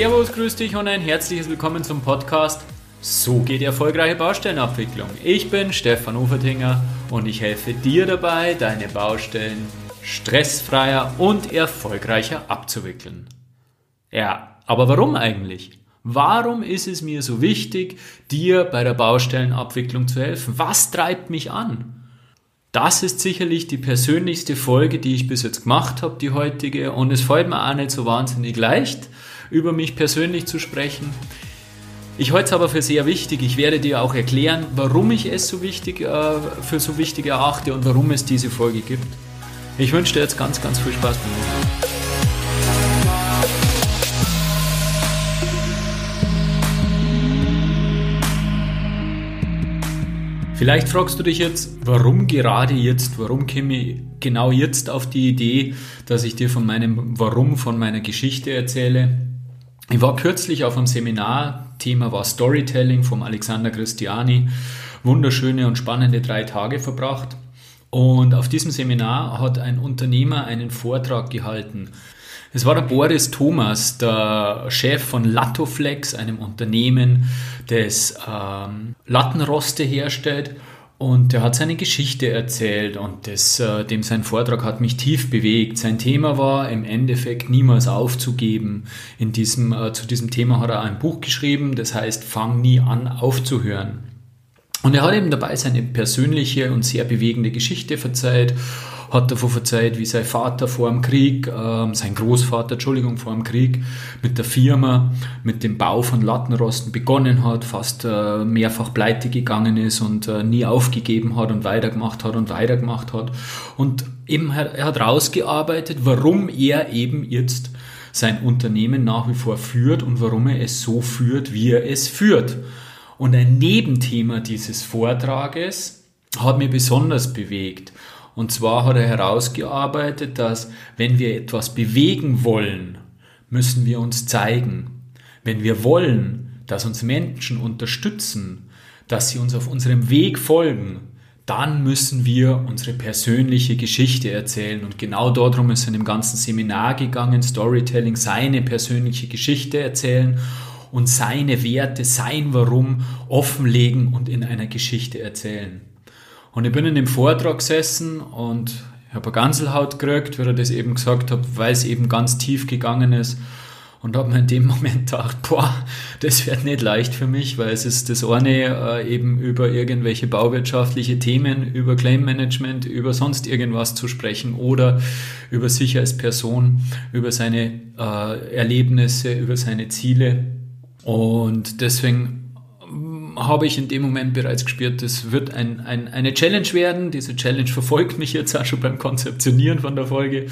Servus, grüß dich und ein herzliches Willkommen zum Podcast So geht erfolgreiche Baustellenabwicklung. Ich bin Stefan Ufertinger und ich helfe dir dabei, deine Baustellen stressfreier und erfolgreicher abzuwickeln. Ja, aber warum eigentlich? Warum ist es mir so wichtig, dir bei der Baustellenabwicklung zu helfen? Was treibt mich an? Das ist sicherlich die persönlichste Folge, die ich bis jetzt gemacht habe, die heutige. Und es fällt mir auch nicht so wahnsinnig leicht, über mich persönlich zu sprechen. Ich halte es aber für sehr wichtig. Ich werde dir auch erklären, warum ich es so wichtig, äh, für so wichtig erachte und warum es diese Folge gibt. Ich wünsche dir jetzt ganz, ganz viel Spaß beim Vielleicht fragst du dich jetzt, warum gerade jetzt, warum käme ich genau jetzt auf die Idee, dass ich dir von meinem Warum, von meiner Geschichte erzähle. Ich war kürzlich auf einem Seminar, Thema war Storytelling vom Alexander Christiani, wunderschöne und spannende drei Tage verbracht. Und auf diesem Seminar hat ein Unternehmer einen Vortrag gehalten. Es war der Boris Thomas, der Chef von Lattoflex, einem Unternehmen, das ähm, Lattenroste herstellt. Und er hat seine Geschichte erzählt und das, äh, dem sein Vortrag hat mich tief bewegt. Sein Thema war im Endeffekt niemals aufzugeben. In diesem, äh, zu diesem Thema hat er ein Buch geschrieben, das heißt Fang nie an aufzuhören. Und er hat eben dabei seine persönliche und sehr bewegende Geschichte verzeiht hat davon verzeiht, wie sein Vater vor dem Krieg, äh, sein Großvater, Entschuldigung, vor dem Krieg mit der Firma, mit dem Bau von Lattenrosten begonnen hat, fast äh, mehrfach pleite gegangen ist und äh, nie aufgegeben hat und weitergemacht hat und weitergemacht hat. Und eben er hat rausgearbeitet, warum er eben jetzt sein Unternehmen nach wie vor führt und warum er es so führt, wie er es führt. Und ein Nebenthema dieses Vortrages hat mich besonders bewegt. Und zwar hat er herausgearbeitet, dass wenn wir etwas bewegen wollen, müssen wir uns zeigen. Wenn wir wollen, dass uns Menschen unterstützen, dass sie uns auf unserem Weg folgen, dann müssen wir unsere persönliche Geschichte erzählen. Und genau darum ist er in dem ganzen Seminar gegangen, Storytelling, seine persönliche Geschichte erzählen und seine Werte, sein Warum offenlegen und in einer Geschichte erzählen. Und ich bin in dem Vortrag gesessen und ich habe eine Ganselhaut gekriegt, wie er das eben gesagt hat, weil es eben ganz tief gegangen ist. Und habe mir in dem Moment gedacht, boah, das wird nicht leicht für mich, weil es ist das eine äh, eben über irgendwelche bauwirtschaftliche Themen, über Claim Management, über sonst irgendwas zu sprechen oder über sich als Person, über seine äh, Erlebnisse, über seine Ziele. Und deswegen habe ich in dem Moment bereits gespürt, das wird ein, ein, eine Challenge werden. Diese Challenge verfolgt mich jetzt auch schon beim Konzeptionieren von der Folge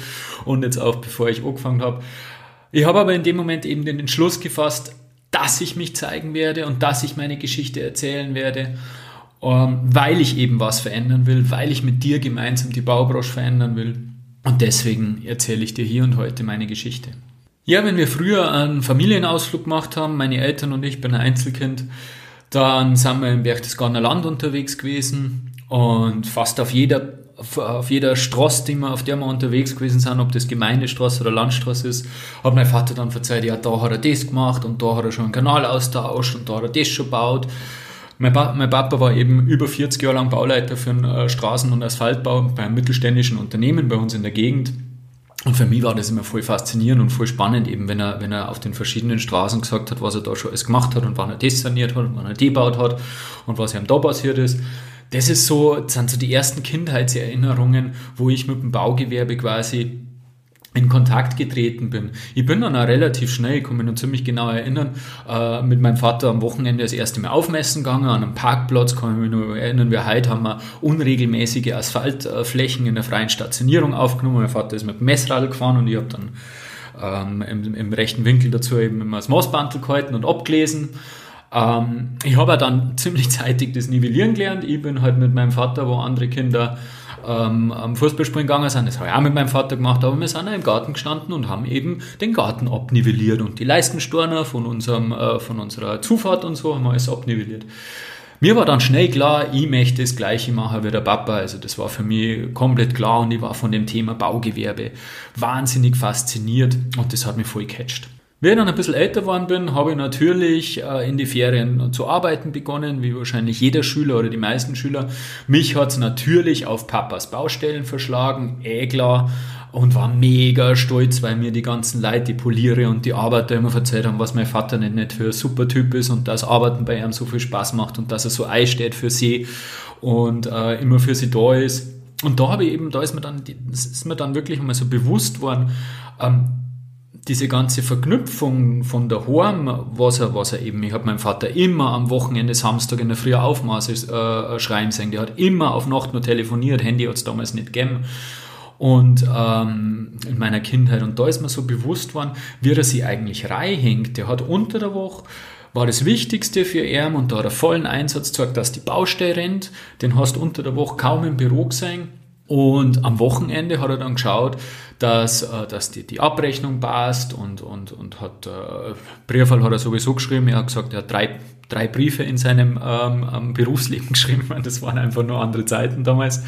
und jetzt auch bevor ich angefangen habe. Ich habe aber in dem Moment eben den Entschluss gefasst, dass ich mich zeigen werde und dass ich meine Geschichte erzählen werde, ähm, weil ich eben was verändern will, weil ich mit dir gemeinsam die Baubranche verändern will. Und deswegen erzähle ich dir hier und heute meine Geschichte. Ja, wenn wir früher einen Familienausflug gemacht haben, meine Eltern und ich, bin ein Einzelkind, dann sind wir im Berchtesgadener Land unterwegs gewesen und fast auf jeder auf jeder Straße, die wir, auf der wir unterwegs gewesen sind, ob das Gemeindestraße oder Landstraße ist, hat mein Vater dann verzeiht, ja, da hat er das gemacht und da hat er schon einen Kanal austauscht und da hat er das schon gebaut. Mein, pa mein Papa war eben über 40 Jahre lang Bauleiter für einen äh, Straßen- und Asphaltbau bei einem mittelständischen Unternehmen bei uns in der Gegend. Und für mich war das immer voll faszinierend und voll spannend, eben wenn er, wenn er auf den verschiedenen Straßen gesagt hat, was er da schon alles gemacht hat und wann er das saniert hat und wann er die gebaut hat und was ihm da passiert ist. Das ist so, das sind so die ersten Kindheitserinnerungen, wo ich mit dem Baugewerbe quasi in Kontakt getreten bin. Ich bin dann auch relativ schnell, ich kann mich noch ziemlich genau erinnern, äh, mit meinem Vater am Wochenende das erste Mal aufmessen gegangen, an einem Parkplatz, kann ich mich noch erinnern, wir heute haben wir unregelmäßige Asphaltflächen in der freien Stationierung aufgenommen. Mein Vater ist mit dem Messradl gefahren und ich habe dann ähm, im, im, rechten Winkel dazu eben immer das Maßbandel gehalten und abgelesen. Ähm, ich habe dann ziemlich zeitig das Nivellieren gelernt. Ich bin halt mit meinem Vater, wo andere Kinder ähm, am Fußballspielen gegangen sind. Das habe ich auch mit meinem Vater gemacht, aber wir sind auch im Garten gestanden und haben eben den Garten abnivelliert und die Leistenstorner von, unserem, äh, von unserer Zufahrt und so haben wir alles abnivelliert. Mir war dann schnell klar, ich möchte das Gleiche machen wie der Papa. Also das war für mich komplett klar und ich war von dem Thema Baugewerbe wahnsinnig fasziniert und das hat mich voll gecatcht. Wie ich dann ein bisschen älter geworden bin, habe ich natürlich äh, in die Ferien zu arbeiten begonnen, wie wahrscheinlich jeder Schüler oder die meisten Schüler. Mich hat es natürlich auf Papas Baustellen verschlagen, eh klar, und war mega stolz, weil mir die ganzen Leute, die Poliere und die Arbeiter immer erzählt haben, was mein Vater nicht, nicht für ein super Typ ist und dass Arbeiten bei ihm so viel Spaß macht und dass er so einsteht für sie und äh, immer für sie da ist. Und da habe ich eben, da ist mir dann, ist mir dann wirklich mal so bewusst worden, ähm, diese ganze Verknüpfung von der Horm, was er, was er eben, ich habe meinen Vater immer am Wochenende, Samstag in der Früh Aufmaße äh, schreiben sehen, der hat immer auf Nacht nur telefoniert, Handy hat es damals nicht gegeben. Und ähm, in meiner Kindheit, und da ist mir so bewusst worden, wie er sich eigentlich reinhängt. Der hat unter der Woche war das Wichtigste für ihn und da hat er vollen Einsatz gezeigt, dass die Baustelle rennt. Den hast du unter der Woche kaum im Büro gesehen. Und am Wochenende hat er dann geschaut, dass, äh, dass die, die Abrechnung passt und, und, und hat, äh, Briefwahl hat er sowieso geschrieben, er hat gesagt, er hat drei, drei Briefe in seinem ähm, Berufsleben geschrieben, das waren einfach nur andere Zeiten damals.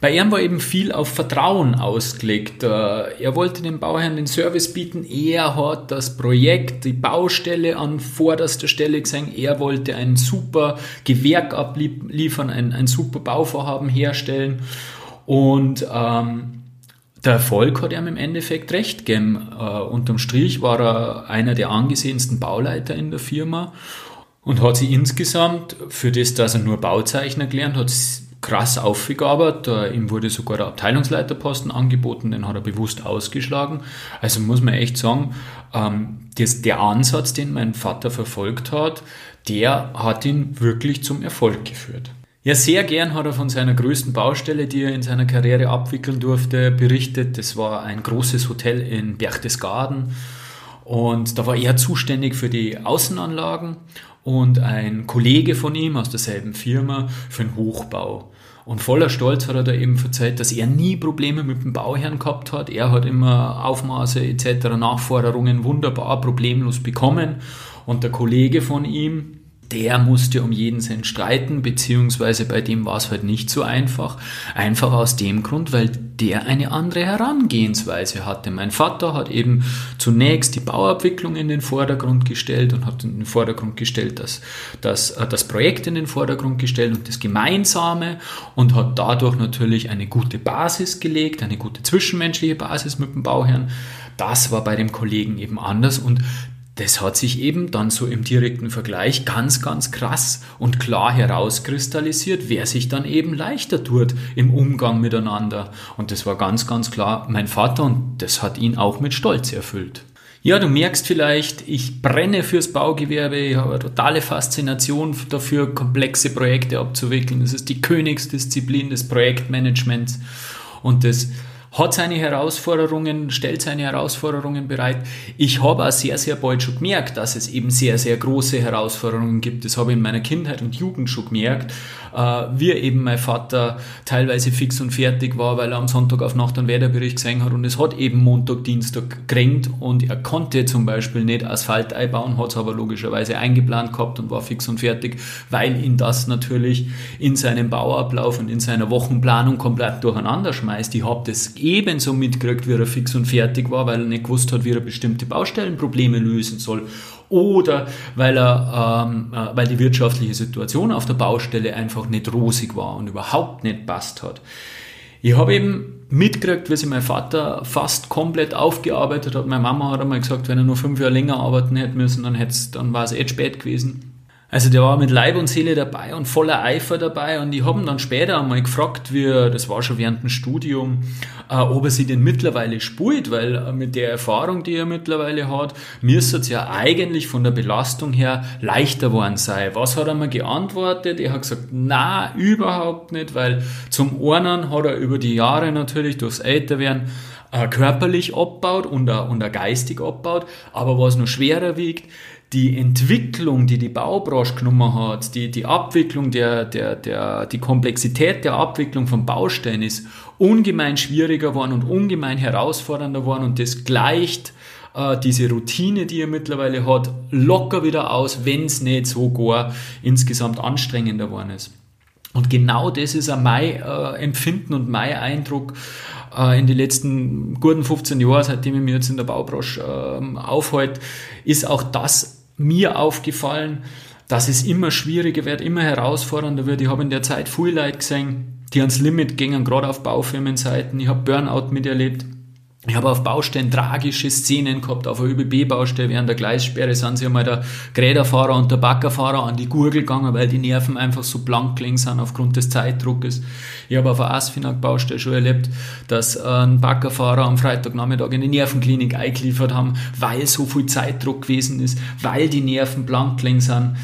Bei ihm war eben viel auf Vertrauen ausgelegt. Äh, er wollte dem Bauherrn den Service bieten. Er hat das Projekt, die Baustelle an vorderster Stelle gesehen. Er wollte ein super Gewerk abliefern, ein, ein super Bauvorhaben herstellen. Und ähm, der Erfolg hat ihm im Endeffekt recht gegeben. Äh, unterm Strich war er einer der angesehensten Bauleiter in der Firma und hat sie insgesamt, für das, dass er nur Bauzeichner gelernt hat, krass aufgearbeitet. Ihm wurde sogar der Abteilungsleiterposten angeboten, den hat er bewusst ausgeschlagen. Also muss man echt sagen, ähm, das, der Ansatz, den mein Vater verfolgt hat, der hat ihn wirklich zum Erfolg geführt. Ja, sehr gern hat er von seiner größten Baustelle, die er in seiner Karriere abwickeln durfte, berichtet. Das war ein großes Hotel in Berchtesgaden. Und da war er zuständig für die Außenanlagen und ein Kollege von ihm aus derselben Firma für den Hochbau. Und voller Stolz hat er da eben erzählt, dass er nie Probleme mit dem Bauherrn gehabt hat. Er hat immer Aufmaße etc., Nachforderungen wunderbar problemlos bekommen. Und der Kollege von ihm, der musste um jeden Cent streiten, beziehungsweise bei dem war es halt nicht so einfach. Einfach aus dem Grund, weil der eine andere Herangehensweise hatte. Mein Vater hat eben zunächst die Bauabwicklung in den Vordergrund gestellt und hat in den Vordergrund gestellt, das, das, äh, das Projekt in den Vordergrund gestellt und das Gemeinsame und hat dadurch natürlich eine gute Basis gelegt, eine gute zwischenmenschliche Basis mit dem Bauherrn. Das war bei dem Kollegen eben anders und das hat sich eben dann so im direkten Vergleich ganz, ganz krass und klar herauskristallisiert, wer sich dann eben leichter tut im Umgang miteinander. Und das war ganz, ganz klar mein Vater und das hat ihn auch mit Stolz erfüllt. Ja, du merkst vielleicht, ich brenne fürs Baugewerbe, ich habe eine totale Faszination dafür, komplexe Projekte abzuwickeln. Das ist die Königsdisziplin des Projektmanagements und das hat seine Herausforderungen, stellt seine Herausforderungen bereit. Ich habe auch sehr, sehr bald schon gemerkt, dass es eben sehr, sehr große Herausforderungen gibt. Das habe ich in meiner Kindheit und Jugend schon gemerkt, äh, wie eben mein Vater teilweise fix und fertig war, weil er am Sonntag auf Nacht einen Wetterbericht gesehen hat und es hat eben Montag, Dienstag geregnet und er konnte zum Beispiel nicht Asphalt einbauen, hat es aber logischerweise eingeplant gehabt und war fix und fertig, weil ihn das natürlich in seinem Bauablauf und in seiner Wochenplanung komplett durcheinander schmeißt. Ich habe das ebenso mitgekriegt, wie er fix und fertig war, weil er nicht gewusst hat, wie er bestimmte Baustellenprobleme lösen soll. Oder weil, er, ähm, äh, weil die wirtschaftliche Situation auf der Baustelle einfach nicht rosig war und überhaupt nicht passt hat. Ich habe eben mitgekriegt, wie sich mein Vater fast komplett aufgearbeitet hat. Meine Mama hat einmal gesagt, wenn er nur fünf Jahre länger arbeiten hätte müssen, dann, dann war es eh spät gewesen. Also der war mit Leib und Seele dabei und voller Eifer dabei und ich habe ihn dann später einmal gefragt, wie er, das war schon während dem Studium, äh, ob er sich denn mittlerweile spult, weil äh, mit der Erfahrung, die er mittlerweile hat, müsste es ja eigentlich von der Belastung her leichter geworden sein. Was hat er mir geantwortet? Er hat gesagt, na, überhaupt nicht, weil zum einen hat er über die Jahre natürlich durchs Älterwerden äh, körperlich abbaut und, und geistig abbaut, aber was noch schwerer wiegt, die Entwicklung, die die Baubranche genommen hat, die, die Abwicklung der, der, der, die Komplexität der Abwicklung von Baustellen ist ungemein schwieriger geworden und ungemein herausfordernder geworden und das gleicht äh, diese Routine, die er mittlerweile hat, locker wieder aus, wenn es nicht so gar insgesamt anstrengender geworden ist. Und genau das ist auch mein äh, Empfinden und mein Eindruck, äh, in den letzten guten 15 Jahren, seitdem ich mich jetzt in der Baubranche äh, aufhalte, ist auch das mir aufgefallen, dass es immer schwieriger wird, immer herausfordernder wird. Ich habe in der Zeit viele Leute gesehen, die ans Limit gingen, gerade auf Baufirmenseiten. Ich habe Burnout miterlebt. Ich habe auf Baustellen tragische Szenen gehabt. Auf einer ÖBB-Baustelle während der Gleissperre sind sie einmal der Gräderfahrer und der Baggerfahrer an die Gurgel gegangen, weil die Nerven einfach so blank gelegen sind aufgrund des Zeitdruckes. Ich habe auf einer Asfinag-Baustelle schon erlebt, dass ein Baggerfahrer am Freitagnachmittag in die Nervenklinik eingeliefert haben, weil so viel Zeitdruck gewesen ist, weil die Nerven blank gelegen sind.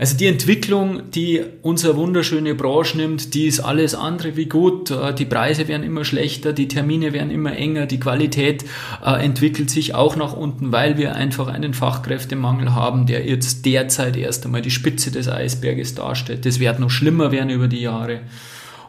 Also die Entwicklung, die unsere wunderschöne Branche nimmt, die ist alles andere wie gut. Äh, die Preise werden immer schlechter, die Termine werden immer enger, die Qualität äh, entwickelt sich auch nach unten, weil wir einfach einen Fachkräftemangel haben, der jetzt derzeit erst einmal die Spitze des Eisberges darstellt. Das wird noch schlimmer werden über die Jahre.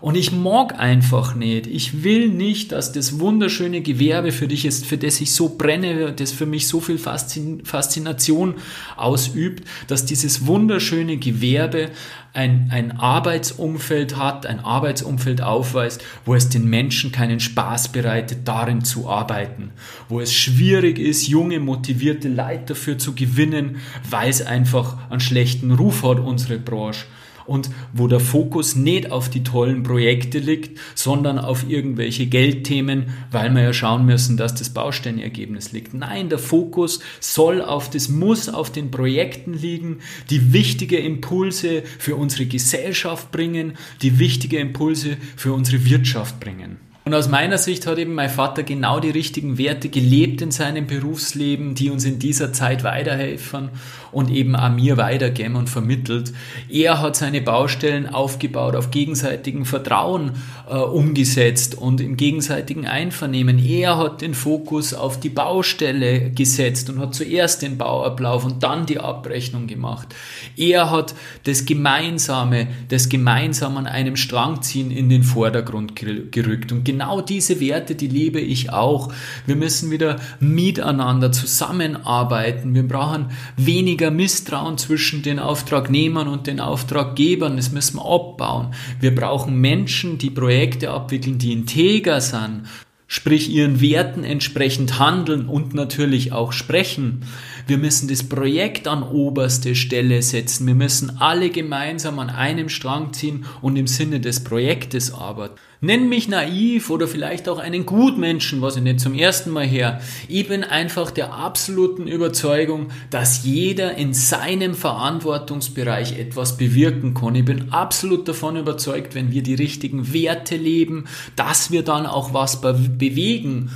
Und ich mag einfach nicht. Ich will nicht, dass das wunderschöne Gewerbe für dich ist, für das ich so brenne, das für mich so viel Faszination ausübt, dass dieses wunderschöne Gewerbe ein, ein Arbeitsumfeld hat, ein Arbeitsumfeld aufweist, wo es den Menschen keinen Spaß bereitet, darin zu arbeiten, wo es schwierig ist, junge, motivierte Leute dafür zu gewinnen, weil es einfach einen schlechten Ruf hat, unsere Branche und wo der Fokus nicht auf die tollen Projekte liegt, sondern auf irgendwelche Geldthemen, weil wir ja schauen müssen, dass das Baustellenergebnis liegt. Nein, der Fokus soll auf das muss auf den Projekten liegen, die wichtige Impulse für unsere Gesellschaft bringen, die wichtige Impulse für unsere Wirtschaft bringen. Und aus meiner Sicht hat eben mein Vater genau die richtigen Werte gelebt in seinem Berufsleben, die uns in dieser Zeit weiterhelfen und eben auch mir weitergeben und vermittelt. Er hat seine Baustellen aufgebaut, auf gegenseitigen Vertrauen äh, umgesetzt und im gegenseitigen Einvernehmen. Er hat den Fokus auf die Baustelle gesetzt und hat zuerst den Bauablauf und dann die Abrechnung gemacht. Er hat das Gemeinsame, das Gemeinsam an einem Strang ziehen in den Vordergrund gerückt. Und genau diese Werte, die lebe ich auch. Wir müssen wieder miteinander zusammenarbeiten. Wir brauchen weniger Misstrauen zwischen den Auftragnehmern und den Auftraggebern. Das müssen wir abbauen. Wir brauchen Menschen, die Projekte abwickeln, die integer sind sprich ihren Werten entsprechend handeln und natürlich auch sprechen. Wir müssen das Projekt an oberste Stelle setzen. Wir müssen alle gemeinsam an einem Strang ziehen und im Sinne des Projektes arbeiten. Nenn mich naiv oder vielleicht auch einen Gutmenschen, was ich nicht zum ersten Mal her. Ich bin einfach der absoluten Überzeugung, dass jeder in seinem Verantwortungsbereich etwas bewirken kann. Ich bin absolut davon überzeugt, wenn wir die richtigen Werte leben, dass wir dann auch was bewegen.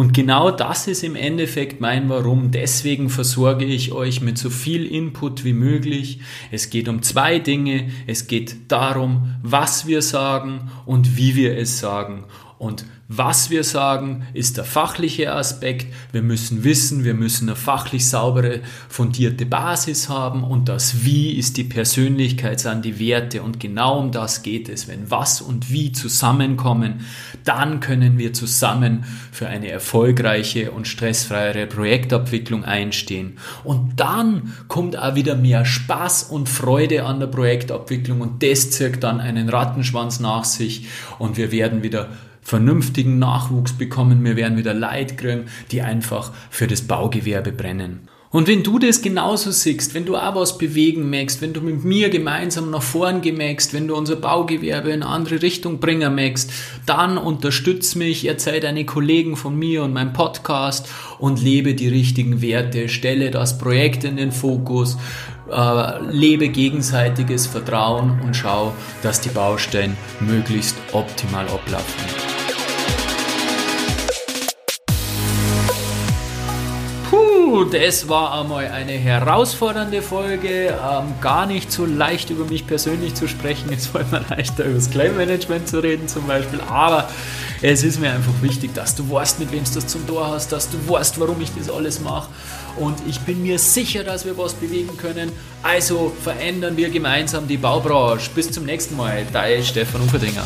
Und genau das ist im Endeffekt mein Warum. Deswegen versorge ich euch mit so viel Input wie möglich. Es geht um zwei Dinge. Es geht darum, was wir sagen und wie wir es sagen. Und was wir sagen, ist der fachliche Aspekt. Wir müssen wissen, wir müssen eine fachlich saubere, fundierte Basis haben und das Wie ist die Persönlichkeit, sind die Werte und genau um das geht es. Wenn was und wie zusammenkommen, dann können wir zusammen für eine erfolgreiche und stressfreiere Projektabwicklung einstehen. Und dann kommt auch wieder mehr Spaß und Freude an der Projektabwicklung und das zirkt dann einen Rattenschwanz nach sich und wir werden wieder vernünftigen Nachwuchs bekommen, wir werden wieder Leid kriegen, die einfach für das Baugewerbe brennen. Und wenn du das genauso siehst, wenn du auch was bewegen möchtest, wenn du mit mir gemeinsam nach vorn gemägst, wenn du unser Baugewerbe in eine andere Richtung bringen möchtest, dann unterstütz mich, erzähl deine Kollegen von mir und meinem Podcast und lebe die richtigen Werte, stelle das Projekt in den Fokus, äh, lebe gegenseitiges Vertrauen und schau, dass die Baustellen möglichst optimal ablaufen. Das war einmal eine herausfordernde Folge. Ähm, gar nicht so leicht über mich persönlich zu sprechen. Es war immer leichter über das Claim-Management zu reden zum Beispiel. Aber es ist mir einfach wichtig, dass du weißt, mit wem du das zum Tor hast, dass du weißt, warum ich das alles mache. Und ich bin mir sicher, dass wir was bewegen können. Also verändern wir gemeinsam die Baubranche. Bis zum nächsten Mal. Dein Stefan Uferdinger.